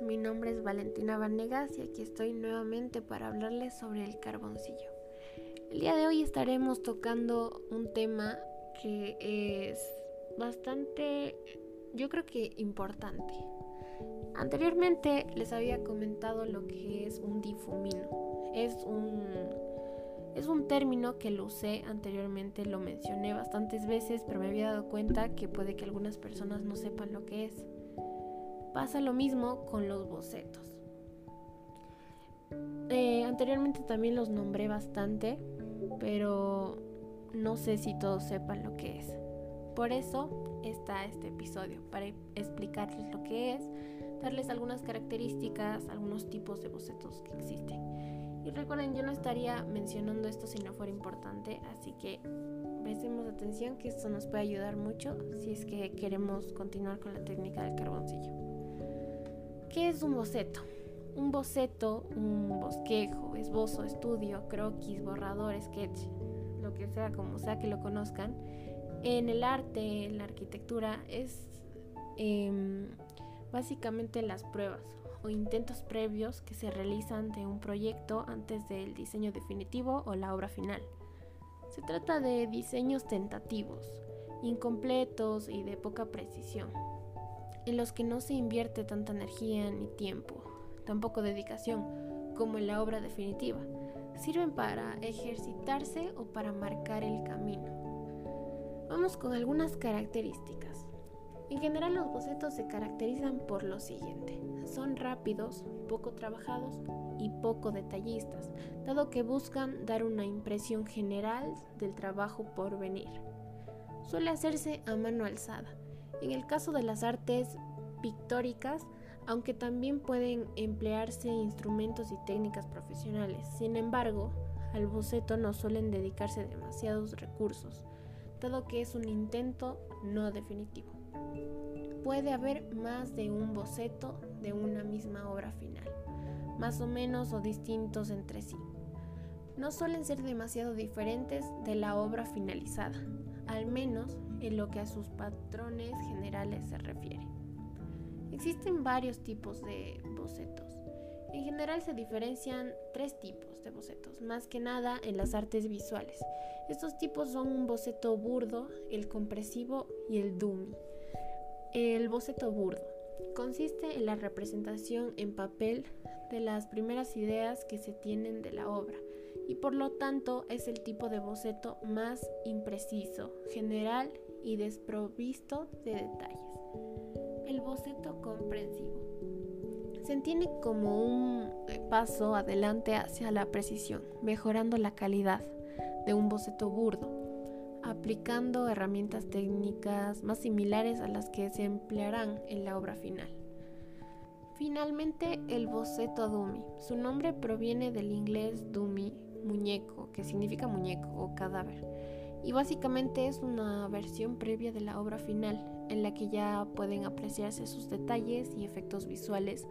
mi nombre es Valentina Vanegas y aquí estoy nuevamente para hablarles sobre el carboncillo. El día de hoy estaremos tocando un tema que es bastante, yo creo que importante. Anteriormente les había comentado lo que es un difumino. Es un, es un término que lo usé anteriormente, lo mencioné bastantes veces, pero me había dado cuenta que puede que algunas personas no sepan lo que es. Pasa lo mismo con los bocetos. Eh, anteriormente también los nombré bastante, pero no sé si todos sepan lo que es. Por eso está este episodio, para explicarles lo que es, darles algunas características, algunos tipos de bocetos que existen. Y recuerden, yo no estaría mencionando esto si no fuera importante, así que prestemos atención que esto nos puede ayudar mucho si es que queremos continuar con la técnica del carboncillo. ¿Qué es un boceto? Un boceto, un bosquejo, esbozo, estudio, croquis, borrador, sketch, lo que sea, como sea que lo conozcan, en el arte, en la arquitectura, es em, básicamente las pruebas o intentos previos que se realizan de un proyecto antes del diseño definitivo o la obra final. Se trata de diseños tentativos, incompletos y de poca precisión en los que no se invierte tanta energía ni tiempo, tampoco dedicación, como en la obra definitiva. Sirven para ejercitarse o para marcar el camino. Vamos con algunas características. En general los bocetos se caracterizan por lo siguiente. Son rápidos, poco trabajados y poco detallistas, dado que buscan dar una impresión general del trabajo por venir. Suele hacerse a mano alzada, en el caso de las artes pictóricas, aunque también pueden emplearse instrumentos y técnicas profesionales, sin embargo, al boceto no suelen dedicarse demasiados recursos, dado que es un intento no definitivo. Puede haber más de un boceto de una misma obra final, más o menos o distintos entre sí. No suelen ser demasiado diferentes de la obra finalizada, al menos en lo que a sus patrones generales se refiere. Existen varios tipos de bocetos. En general se diferencian tres tipos de bocetos, más que nada en las artes visuales. Estos tipos son un boceto burdo, el compresivo y el dummy. El boceto burdo consiste en la representación en papel de las primeras ideas que se tienen de la obra y por lo tanto es el tipo de boceto más impreciso, general y desprovisto de detalles. El boceto comprensivo se entiende como un eh, paso adelante hacia la precisión, mejorando la calidad de un boceto burdo, aplicando herramientas técnicas más similares a las que se emplearán en la obra final. Finalmente, el boceto dummy. Su nombre proviene del inglés dummy, muñeco, que significa muñeco o cadáver. Y básicamente es una versión previa de la obra final, en la que ya pueden apreciarse sus detalles y efectos visuales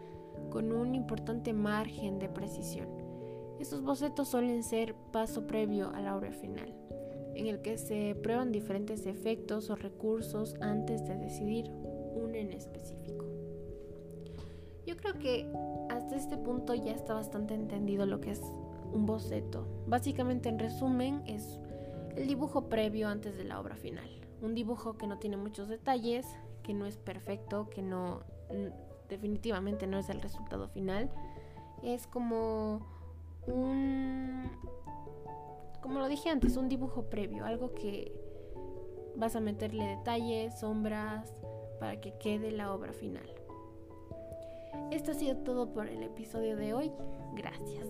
con un importante margen de precisión. Estos bocetos suelen ser paso previo a la obra final, en el que se prueban diferentes efectos o recursos antes de decidir uno en específico. Yo creo que hasta este punto ya está bastante entendido lo que es un boceto. Básicamente, en resumen, es el dibujo previo antes de la obra final. Un dibujo que no tiene muchos detalles, que no es perfecto, que no definitivamente no es el resultado final. Es como un como lo dije antes, un dibujo previo, algo que vas a meterle detalles, sombras para que quede la obra final. Esto ha sido todo por el episodio de hoy. Gracias.